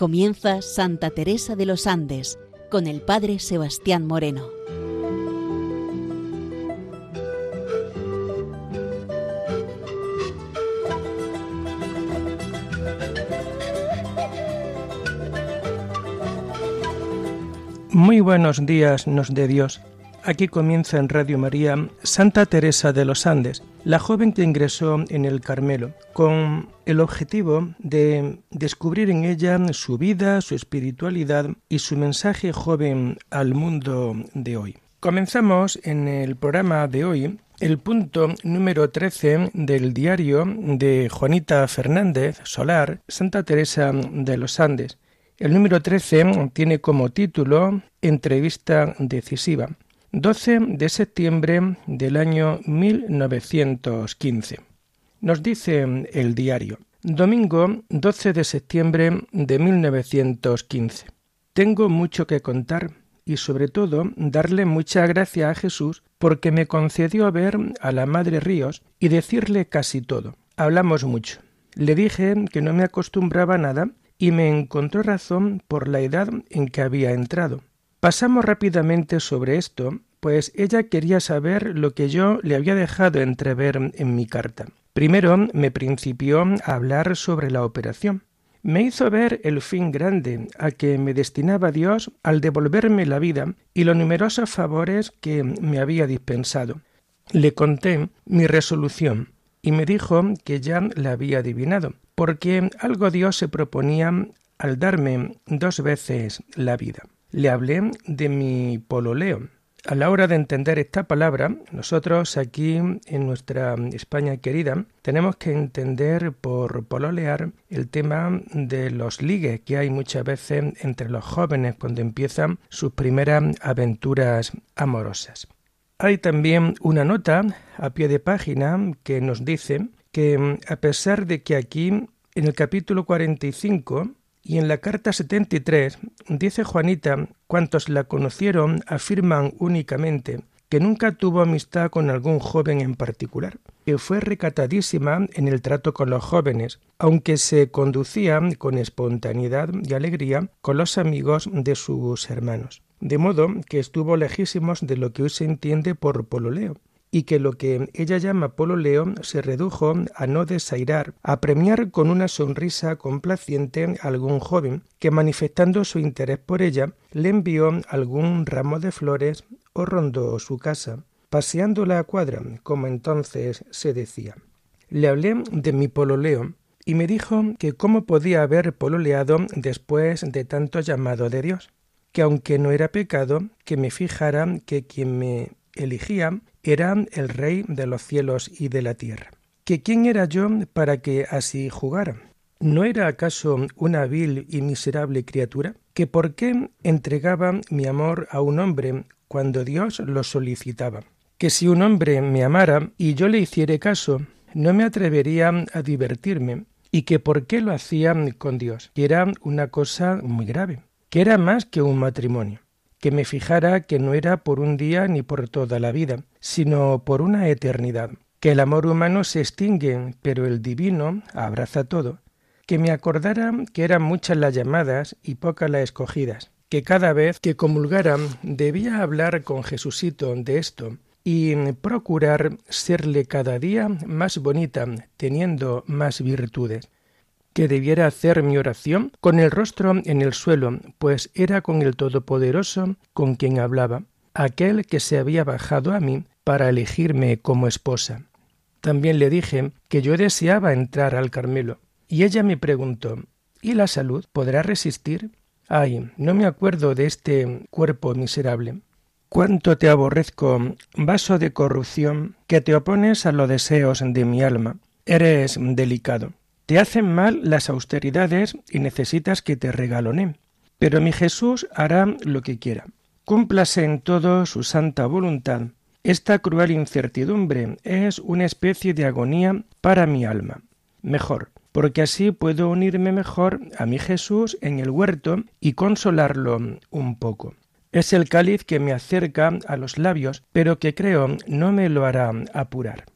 Comienza Santa Teresa de los Andes con el Padre Sebastián Moreno. Muy buenos días nos de Dios. Aquí comienza en Radio María Santa Teresa de los Andes, la joven que ingresó en el Carmelo, con el objetivo de descubrir en ella su vida, su espiritualidad y su mensaje joven al mundo de hoy. Comenzamos en el programa de hoy el punto número 13 del diario de Juanita Fernández Solar, Santa Teresa de los Andes. El número 13 tiene como título Entrevista decisiva. 12 de septiembre del año 1915. Nos dice el diario, domingo 12 de septiembre de 1915. Tengo mucho que contar y sobre todo darle mucha gracia a Jesús porque me concedió ver a la Madre Ríos y decirle casi todo. Hablamos mucho. Le dije que no me acostumbraba nada y me encontró razón por la edad en que había entrado. Pasamos rápidamente sobre esto, pues ella quería saber lo que yo le había dejado entrever en mi carta. Primero me principió a hablar sobre la operación. Me hizo ver el fin grande a que me destinaba Dios al devolverme la vida y los numerosos favores que me había dispensado. Le conté mi resolución y me dijo que ya la había adivinado, porque algo Dios se proponía al darme dos veces la vida le hablé de mi pololeo. A la hora de entender esta palabra, nosotros aquí en nuestra España querida tenemos que entender por pololear el tema de los ligues que hay muchas veces entre los jóvenes cuando empiezan sus primeras aventuras amorosas. Hay también una nota a pie de página que nos dice que a pesar de que aquí en el capítulo 45 y en la carta 73 dice Juanita, cuantos la conocieron afirman únicamente que nunca tuvo amistad con algún joven en particular, que fue recatadísima en el trato con los jóvenes, aunque se conducía con espontaneidad y alegría con los amigos de sus hermanos. De modo que estuvo lejísimos de lo que hoy se entiende por pololeo, y que lo que ella llama pololeo se redujo a no desairar, a premiar con una sonrisa complaciente a algún joven que manifestando su interés por ella le envió algún ramo de flores o rondó su casa, paseando la cuadra, como entonces se decía. Le hablé de mi pololeo y me dijo que cómo podía haber pololeado después de tanto llamado de Dios, que aunque no era pecado, que me fijara que quien me elegía era el rey de los cielos y de la tierra. ¿Que quién era yo para que así jugara? ¿No era acaso una vil y miserable criatura? ¿Que por qué entregaba mi amor a un hombre cuando Dios lo solicitaba? Que si un hombre me amara y yo le hiciere caso, no me atrevería a divertirme, y que por qué lo hacía con Dios, que era una cosa muy grave, que era más que un matrimonio que me fijara que no era por un día ni por toda la vida, sino por una eternidad, que el amor humano se extingue, pero el divino abraza todo, que me acordara que eran muchas las llamadas y pocas las escogidas, que cada vez que comulgara debía hablar con Jesucito de esto y procurar serle cada día más bonita, teniendo más virtudes que debiera hacer mi oración con el rostro en el suelo, pues era con el Todopoderoso con quien hablaba, aquel que se había bajado a mí para elegirme como esposa. También le dije que yo deseaba entrar al Carmelo, y ella me preguntó ¿Y la salud podrá resistir? Ay, no me acuerdo de este cuerpo miserable. Cuánto te aborrezco, vaso de corrupción, que te opones a los deseos de mi alma. Eres delicado. Te hacen mal las austeridades y necesitas que te regalone. Pero mi Jesús hará lo que quiera. Cúmplase en todo su santa voluntad. Esta cruel incertidumbre es una especie de agonía para mi alma. Mejor, porque así puedo unirme mejor a mi Jesús en el huerto y consolarlo un poco. Es el cáliz que me acerca a los labios, pero que creo no me lo hará apurar.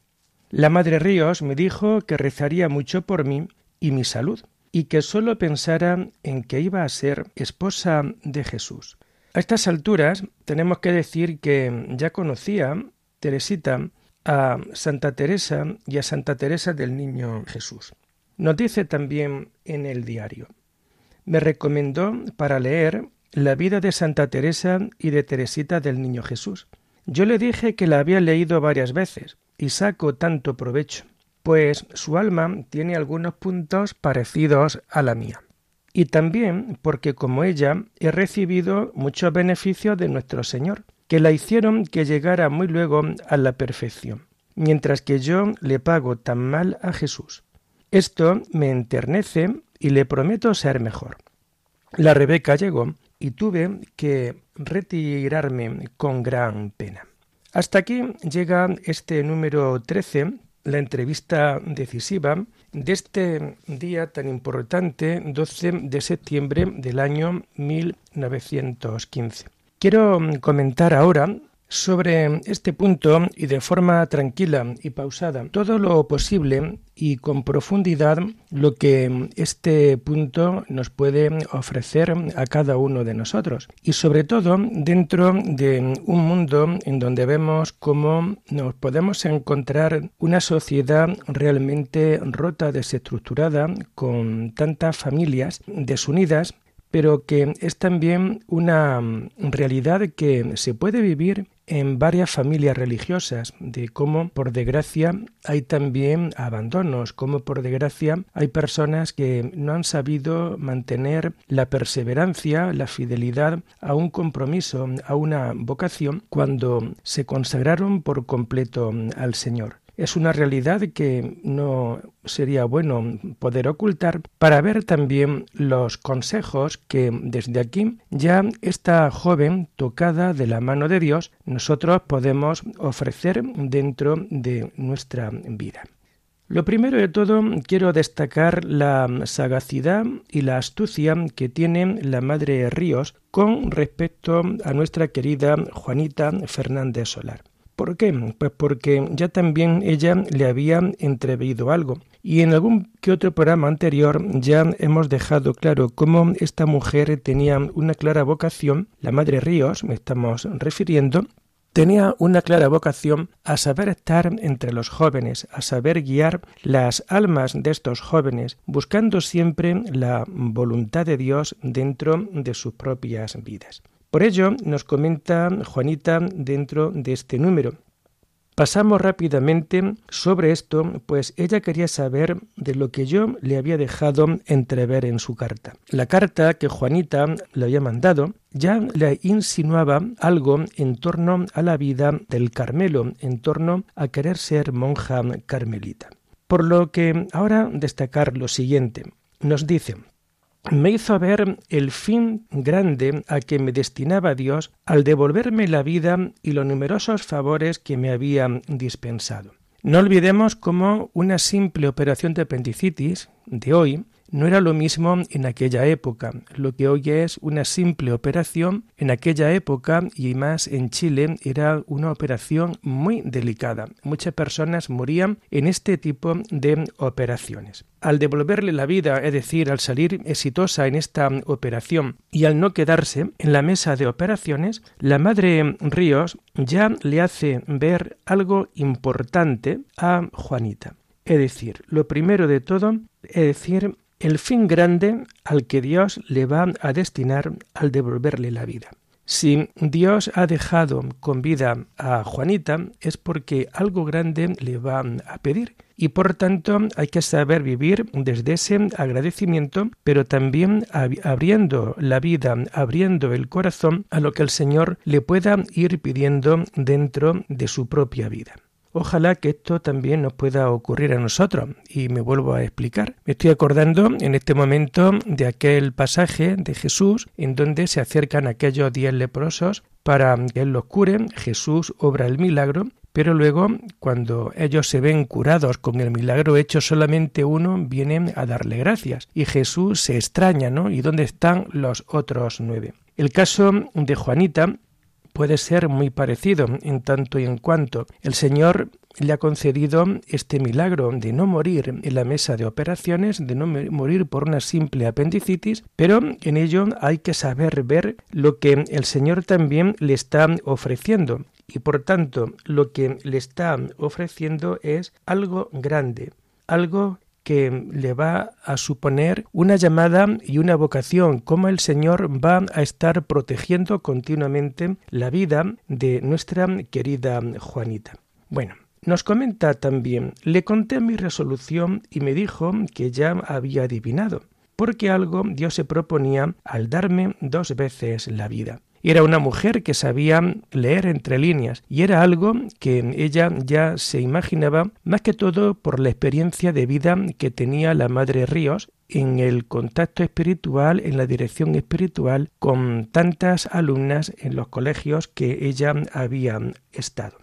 La Madre Ríos me dijo que rezaría mucho por mí y mi salud, y que sólo pensara en que iba a ser esposa de Jesús. A estas alturas tenemos que decir que ya conocía Teresita a Santa Teresa y a Santa Teresa del Niño Jesús. Nos dice también en el diario. Me recomendó para leer la vida de Santa Teresa y de Teresita del Niño Jesús. Yo le dije que la había leído varias veces y saco tanto provecho, pues su alma tiene algunos puntos parecidos a la mía. Y también porque como ella he recibido muchos beneficios de nuestro Señor, que la hicieron que llegara muy luego a la perfección, mientras que yo le pago tan mal a Jesús. Esto me enternece y le prometo ser mejor. La Rebeca llegó y tuve que retirarme con gran pena. Hasta aquí llega este número 13, la entrevista decisiva de este día tan importante, 12 de septiembre del año 1915. Quiero comentar ahora sobre este punto y de forma tranquila y pausada. Todo lo posible y con profundidad lo que este punto nos puede ofrecer a cada uno de nosotros. Y sobre todo dentro de un mundo en donde vemos cómo nos podemos encontrar una sociedad realmente rota, desestructurada, con tantas familias desunidas pero que es también una realidad que se puede vivir en varias familias religiosas, de cómo por desgracia hay también abandonos, cómo por desgracia hay personas que no han sabido mantener la perseverancia, la fidelidad a un compromiso, a una vocación, cuando se consagraron por completo al Señor es una realidad que no sería bueno poder ocultar para ver también los consejos que desde aquí ya esta joven tocada de la mano de Dios nosotros podemos ofrecer dentro de nuestra vida. Lo primero de todo quiero destacar la sagacidad y la astucia que tiene la Madre Ríos con respecto a nuestra querida Juanita Fernández Solar. ¿Por qué? Pues porque ya también ella le había entreveído algo. Y en algún que otro programa anterior ya hemos dejado claro cómo esta mujer tenía una clara vocación, la Madre Ríos, me estamos refiriendo, tenía una clara vocación a saber estar entre los jóvenes, a saber guiar las almas de estos jóvenes, buscando siempre la voluntad de Dios dentro de sus propias vidas. Por ello, nos comenta Juanita dentro de este número. Pasamos rápidamente sobre esto, pues ella quería saber de lo que yo le había dejado entrever en su carta. La carta que Juanita le había mandado ya le insinuaba algo en torno a la vida del Carmelo, en torno a querer ser monja carmelita. Por lo que ahora destacar lo siguiente. Nos dice, me hizo ver el fin grande a que me destinaba Dios al devolverme la vida y los numerosos favores que me había dispensado. No olvidemos cómo una simple operación de apendicitis de hoy no era lo mismo en aquella época. Lo que hoy es una simple operación, en aquella época y más en Chile era una operación muy delicada. Muchas personas morían en este tipo de operaciones. Al devolverle la vida, es decir, al salir exitosa en esta operación y al no quedarse en la mesa de operaciones, la madre Ríos ya le hace ver algo importante a Juanita. Es decir, lo primero de todo, es decir, el fin grande al que Dios le va a destinar al devolverle la vida. Si Dios ha dejado con vida a Juanita es porque algo grande le va a pedir y por tanto hay que saber vivir desde ese agradecimiento, pero también abriendo la vida, abriendo el corazón a lo que el Señor le pueda ir pidiendo dentro de su propia vida. Ojalá que esto también nos pueda ocurrir a nosotros. Y me vuelvo a explicar. Me estoy acordando en este momento de aquel pasaje de Jesús en donde se acercan aquellos diez leprosos para que Él los cure. Jesús obra el milagro pero luego, cuando ellos se ven curados con el milagro hecho, solamente uno viene a darle gracias. Y Jesús se extraña, ¿no? ¿Y dónde están los otros nueve? El caso de Juanita puede ser muy parecido en tanto y en cuanto el Señor le ha concedido este milagro de no morir en la mesa de operaciones, de no morir por una simple apendicitis, pero en ello hay que saber ver lo que el Señor también le está ofreciendo. Y por tanto, lo que le está ofreciendo es algo grande, algo que le va a suponer una llamada y una vocación, como el Señor va a estar protegiendo continuamente la vida de nuestra querida Juanita. Bueno, nos comenta también, le conté mi resolución y me dijo que ya había adivinado, porque algo Dios se proponía al darme dos veces la vida. Era una mujer que sabía leer entre líneas y era algo que ella ya se imaginaba más que todo por la experiencia de vida que tenía la Madre Ríos en el contacto espiritual, en la dirección espiritual con tantas alumnas en los colegios que ella había estado.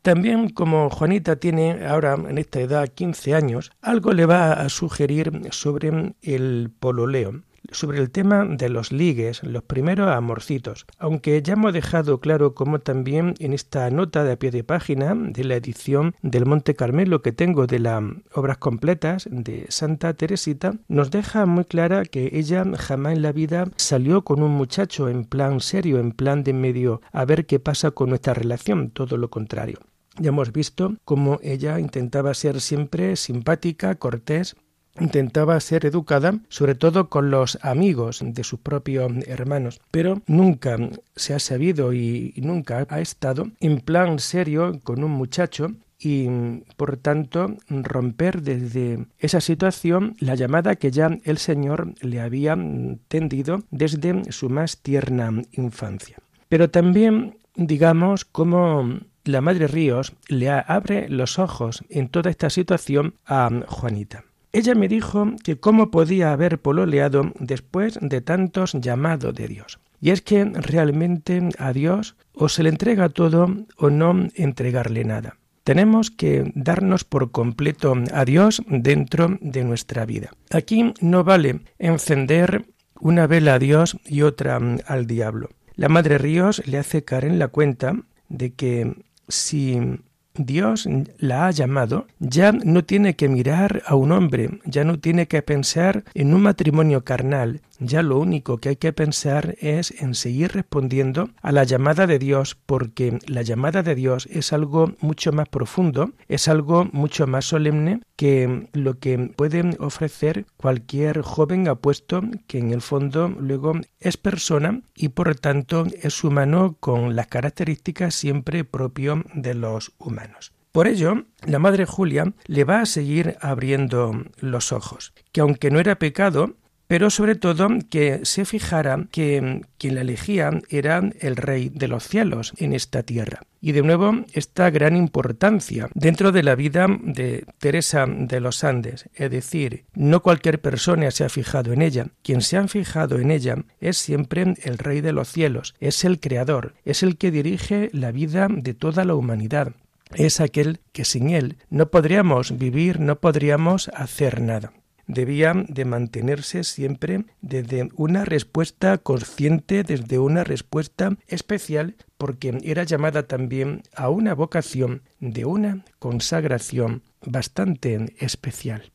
También como Juanita tiene ahora en esta edad 15 años, algo le va a sugerir sobre el pololeo sobre el tema de los ligues, los primeros amorcitos, aunque ya hemos dejado claro como también en esta nota de a pie de página de la edición del Monte Carmelo que tengo de las obras completas de Santa Teresita, nos deja muy clara que ella jamás en la vida salió con un muchacho en plan serio, en plan de medio a ver qué pasa con nuestra relación, todo lo contrario. Ya hemos visto cómo ella intentaba ser siempre simpática, cortés, intentaba ser educada, sobre todo con los amigos de sus propios hermanos, pero nunca se ha sabido y, nunca ha estado en plan serio con un muchacho y por tanto romper desde esa situación la llamada que ya el Señor le había tendido desde su más tierna infancia. Pero también digamos cómo la Madre Ríos le abre los ojos en toda esta situación a Juanita. Ella me dijo que cómo podía haber pololeado después de tantos llamados de Dios. Y es que realmente a Dios o se le entrega todo o no entregarle nada. Tenemos que darnos por completo a Dios dentro de nuestra vida. Aquí no vale encender una vela a Dios y otra al diablo. La Madre Ríos le hace caer en la cuenta de que si Dios la ha llamado, ya no tiene que mirar a un hombre, ya no tiene que pensar en un matrimonio carnal, ya lo único que hay que pensar es en seguir respondiendo a la llamada de Dios, porque la llamada de Dios es algo mucho más profundo, es algo mucho más solemne que lo que puede ofrecer cualquier joven apuesto que en el fondo luego es persona y por tanto es humano con las características siempre propio de los humanos. Por ello, la Madre Julia le va a seguir abriendo los ojos, que aunque no era pecado, pero sobre todo que se fijara que quien la elegía era el Rey de los cielos en esta tierra. Y de nuevo esta gran importancia dentro de la vida de Teresa de los Andes, es decir, no cualquier persona se ha fijado en ella, quien se ha fijado en ella es siempre el Rey de los cielos, es el Creador, es el que dirige la vida de toda la humanidad, es aquel que sin él no podríamos vivir, no podríamos hacer nada debía de mantenerse siempre desde una respuesta consciente, desde una respuesta especial, porque era llamada también a una vocación de una consagración bastante especial.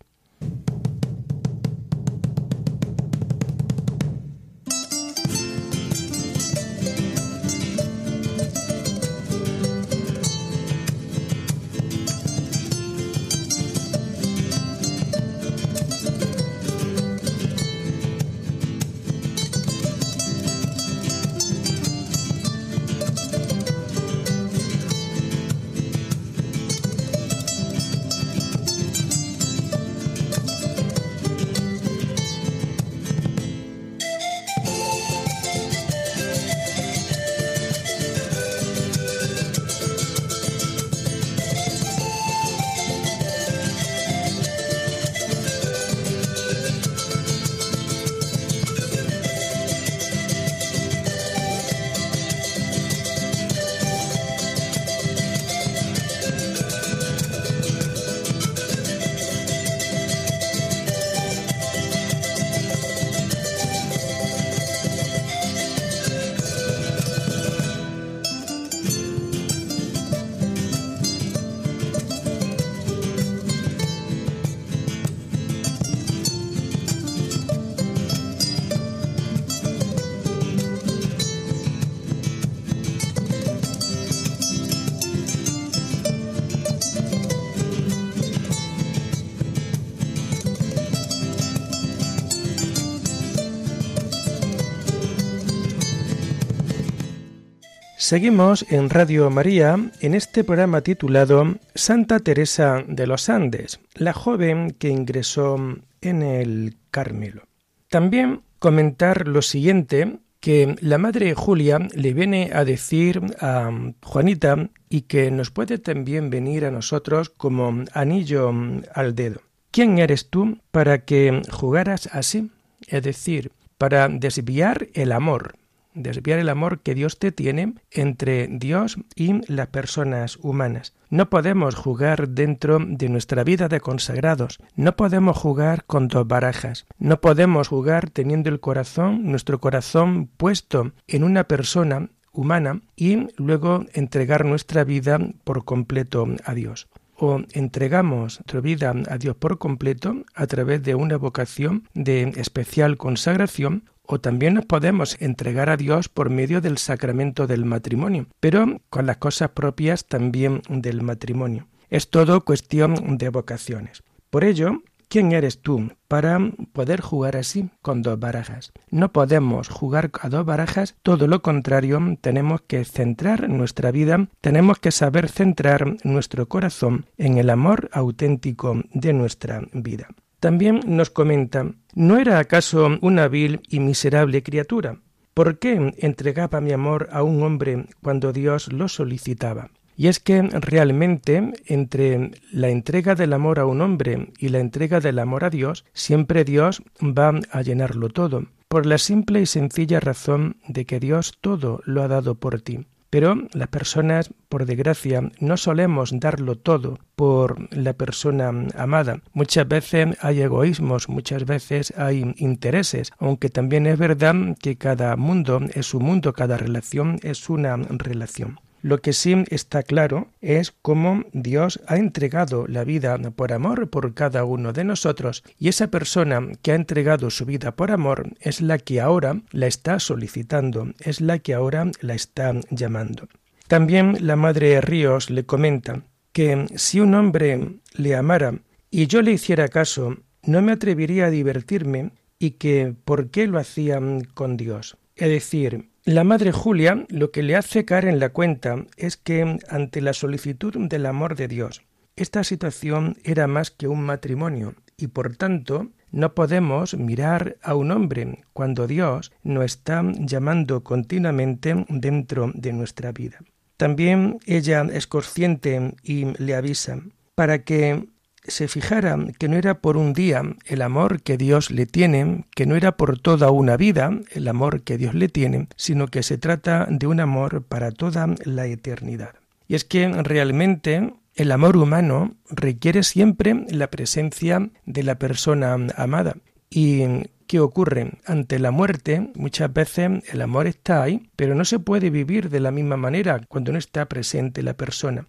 Seguimos en Radio María en este programa titulado Santa Teresa de los Andes, la joven que ingresó en el Carmelo. También comentar lo siguiente que la madre Julia le viene a decir a Juanita y que nos puede también venir a nosotros como anillo al dedo. ¿Quién eres tú para que jugaras así? Es decir, para desviar el amor, desviar el amor que Dios te tiene entre Dios y las personas humanas. No podemos jugar dentro de nuestra vida de consagrados, no podemos jugar con dos barajas, no podemos jugar teniendo el corazón, nuestro corazón puesto en una persona humana y luego entregar nuestra vida por completo a Dios. O entregamos nuestra vida a Dios por completo a través de una vocación de especial consagración o también nos podemos entregar a Dios por medio del sacramento del matrimonio, pero con las cosas propias también del matrimonio. Es todo cuestión de vocaciones. Por ello, ¿quién eres tú para poder jugar así con dos barajas? No podemos jugar a dos barajas, todo lo contrario, tenemos que centrar nuestra vida, tenemos que saber centrar nuestro corazón en el amor auténtico de nuestra vida. También nos comenta, ¿no era acaso una vil y miserable criatura? ¿Por qué entregaba mi amor a un hombre cuando Dios lo solicitaba? Y es que realmente entre la entrega del amor a un hombre y la entrega del amor a Dios, siempre Dios va a llenarlo todo, por la simple y sencilla razón de que Dios todo lo ha dado por ti. Pero las personas, por desgracia, no solemos darlo todo por la persona amada. Muchas veces hay egoísmos, muchas veces hay intereses, aunque también es verdad que cada mundo es un mundo, cada relación es una relación. Lo que sí está claro es cómo Dios ha entregado la vida por amor por cada uno de nosotros y esa persona que ha entregado su vida por amor es la que ahora la está solicitando, es la que ahora la está llamando. También la Madre Ríos le comenta que si un hombre le amara y yo le hiciera caso, no me atrevería a divertirme y que por qué lo hacía con Dios. Es decir, la madre Julia lo que le hace caer en la cuenta es que ante la solicitud del amor de Dios, esta situación era más que un matrimonio y por tanto no podemos mirar a un hombre cuando Dios nos está llamando continuamente dentro de nuestra vida. También ella es consciente y le avisa para que se fijara que no era por un día el amor que Dios le tiene, que no era por toda una vida el amor que Dios le tiene, sino que se trata de un amor para toda la eternidad. Y es que realmente el amor humano requiere siempre la presencia de la persona amada. ¿Y qué ocurre? Ante la muerte, muchas veces el amor está ahí, pero no se puede vivir de la misma manera cuando no está presente la persona.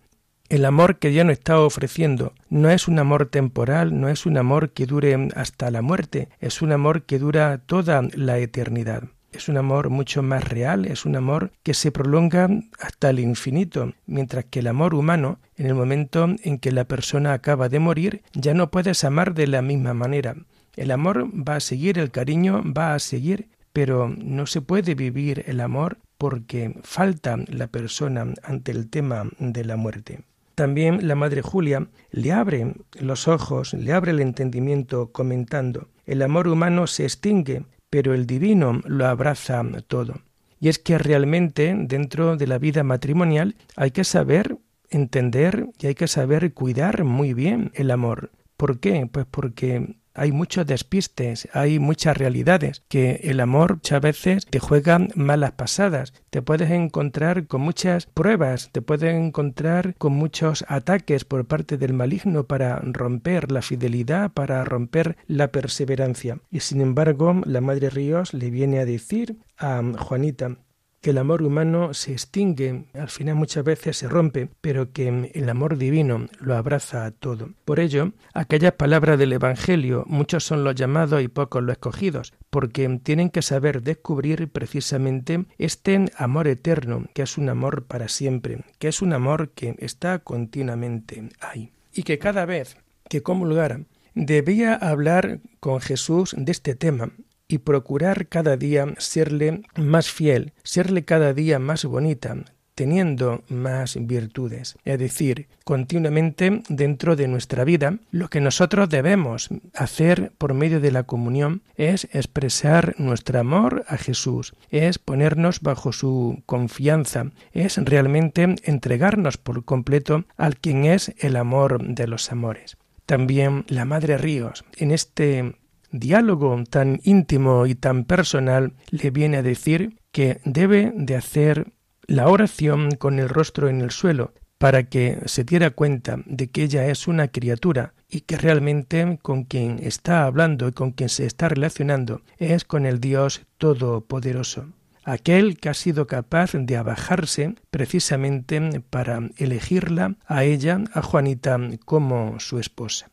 El amor que Dios nos está ofreciendo no es un amor temporal, no es un amor que dure hasta la muerte, es un amor que dura toda la eternidad. Es un amor mucho más real, es un amor que se prolonga hasta el infinito, mientras que el amor humano, en el momento en que la persona acaba de morir, ya no puedes amar de la misma manera. El amor va a seguir, el cariño va a seguir, pero no se puede vivir el amor porque falta la persona ante el tema de la muerte. También la Madre Julia le abre los ojos, le abre el entendimiento comentando, el amor humano se extingue, pero el divino lo abraza todo. Y es que realmente dentro de la vida matrimonial hay que saber entender y hay que saber cuidar muy bien el amor. ¿Por qué? Pues porque hay muchos despistes, hay muchas realidades, que el amor muchas veces te juega malas pasadas, te puedes encontrar con muchas pruebas, te puedes encontrar con muchos ataques por parte del maligno para romper la fidelidad, para romper la perseverancia. Y sin embargo, la Madre Ríos le viene a decir a Juanita, que el amor humano se extingue, al final muchas veces se rompe, pero que el amor divino lo abraza a todo. Por ello, aquellas palabras del Evangelio, muchos son los llamados y pocos los escogidos, porque tienen que saber descubrir precisamente este amor eterno, que es un amor para siempre, que es un amor que está continuamente ahí. Y que cada vez que comulgara, debía hablar con Jesús de este tema, y procurar cada día serle más fiel, serle cada día más bonita, teniendo más virtudes. Es decir, continuamente dentro de nuestra vida, lo que nosotros debemos hacer por medio de la comunión es expresar nuestro amor a Jesús, es ponernos bajo su confianza, es realmente entregarnos por completo al quien es el amor de los amores. También la Madre Ríos, en este diálogo tan íntimo y tan personal, le viene a decir que debe de hacer la oración con el rostro en el suelo, para que se diera cuenta de que ella es una criatura y que realmente con quien está hablando y con quien se está relacionando es con el Dios Todopoderoso, aquel que ha sido capaz de abajarse precisamente para elegirla a ella, a Juanita, como su esposa.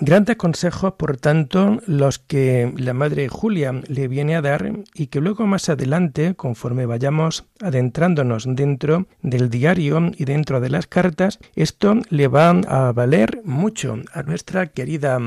Grandes consejos, por tanto, los que la Madre Julia le viene a dar y que luego más adelante, conforme vayamos adentrándonos dentro del diario y dentro de las cartas, esto le va a valer mucho a nuestra querida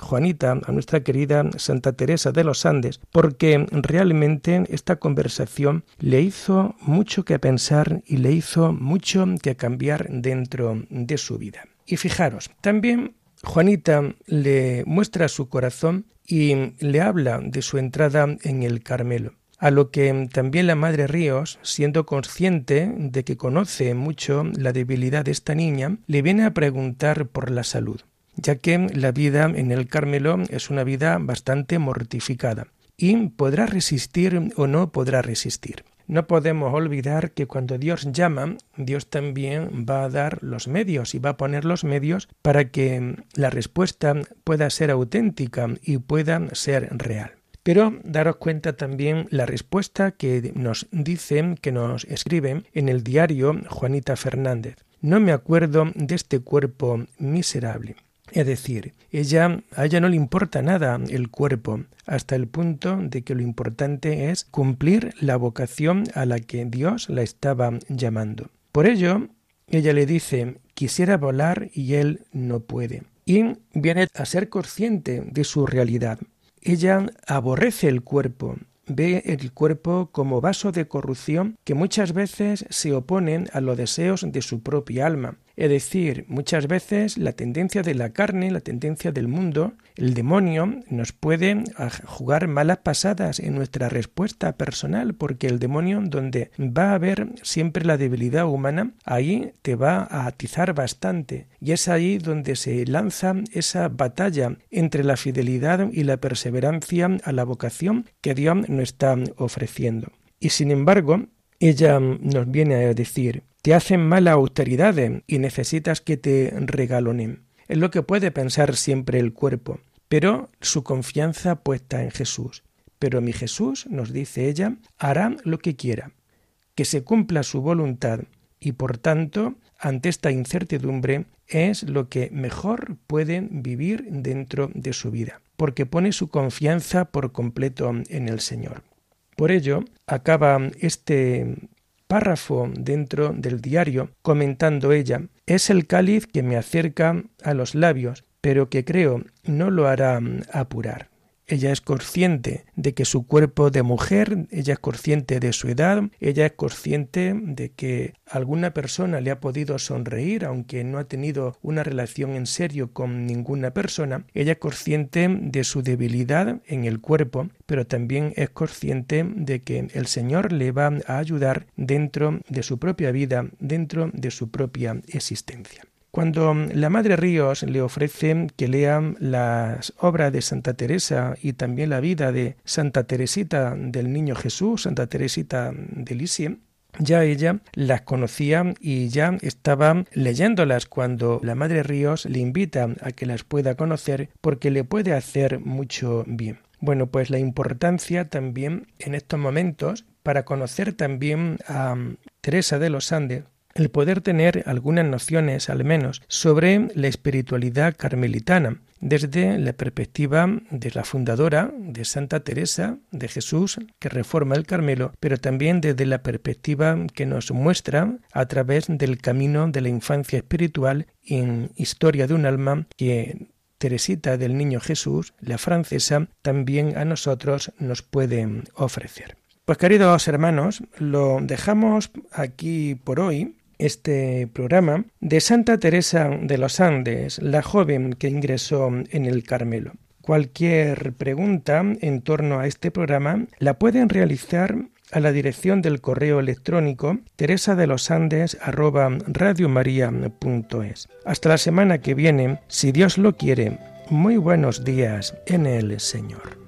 Juanita, a nuestra querida Santa Teresa de los Andes, porque realmente esta conversación le hizo mucho que pensar y le hizo mucho que cambiar dentro de su vida. Y fijaros, también Juanita le muestra su corazón y le habla de su entrada en el Carmelo. A lo que también la Madre Ríos, siendo consciente de que conoce mucho la debilidad de esta niña, le viene a preguntar por la salud, ya que la vida en el Carmelo es una vida bastante mortificada y podrá resistir o no podrá resistir no podemos olvidar que cuando Dios llama, Dios también va a dar los medios y va a poner los medios para que la respuesta pueda ser auténtica y pueda ser real. Pero daros cuenta también la respuesta que nos dicen, que nos escriben en el diario Juanita Fernández. No me acuerdo de este cuerpo miserable. Es decir, ella, a ella no le importa nada el cuerpo, hasta el punto de que lo importante es cumplir la vocación a la que Dios la estaba llamando. Por ello, ella le dice, quisiera volar y él no puede. Y viene a ser consciente de su realidad. Ella aborrece el cuerpo, ve el cuerpo como vaso de corrupción que muchas veces se oponen a los deseos de su propia alma es decir, muchas veces la tendencia de la carne, la tendencia del mundo, el demonio nos puede jugar malas pasadas en nuestra respuesta personal, porque el demonio donde va a haber siempre la debilidad humana, ahí te va a atizar bastante. Y es ahí donde se lanza esa batalla entre la fidelidad y la perseverancia a la vocación que Dios nos está ofreciendo. Y sin embargo, ella nos viene a decir, te hacen mala autoridades y necesitas que te regalonen. Es lo que puede pensar siempre el cuerpo, pero su confianza puesta en Jesús. Pero mi Jesús, nos dice ella, hará lo que quiera, que se cumpla su voluntad, y por tanto, ante esta incertidumbre, es lo que mejor pueden vivir dentro de su vida, porque pone su confianza por completo en el Señor. Por ello, acaba este párrafo dentro del diario comentando ella, es el cáliz que me acerca a los labios, pero que creo no lo hará apurar. Ella es consciente de que su cuerpo de mujer, ella es consciente de su edad, ella es consciente de que alguna persona le ha podido sonreír aunque no ha tenido una relación en serio con ninguna persona, ella es consciente de su debilidad en el cuerpo, pero también es consciente de que el Señor le va a ayudar dentro de su propia vida, dentro de su propia existencia. Cuando la Madre Ríos le ofrece que lea las obras de Santa Teresa y también la vida de Santa Teresita del Niño Jesús, Santa Teresita de Lisieux, ya ella las conocía y ya estaba leyéndolas cuando la Madre Ríos le invita a que las pueda conocer porque le puede hacer mucho bien. Bueno, pues la importancia también en estos momentos para conocer también a Teresa de los Andes el poder tener algunas nociones al menos sobre la espiritualidad carmelitana desde la perspectiva de la fundadora de Santa Teresa de Jesús que reforma el Carmelo, pero también desde la perspectiva que nos muestra a través del camino de la infancia espiritual en Historia de un alma que Teresita del Niño Jesús, la francesa, también a nosotros nos puede ofrecer. Pues queridos hermanos, lo dejamos aquí por hoy este programa de Santa Teresa de los Andes, la joven que ingresó en el Carmelo. Cualquier pregunta en torno a este programa la pueden realizar a la dirección del correo electrónico teresa de los Andes Hasta la semana que viene, si Dios lo quiere, muy buenos días en el Señor.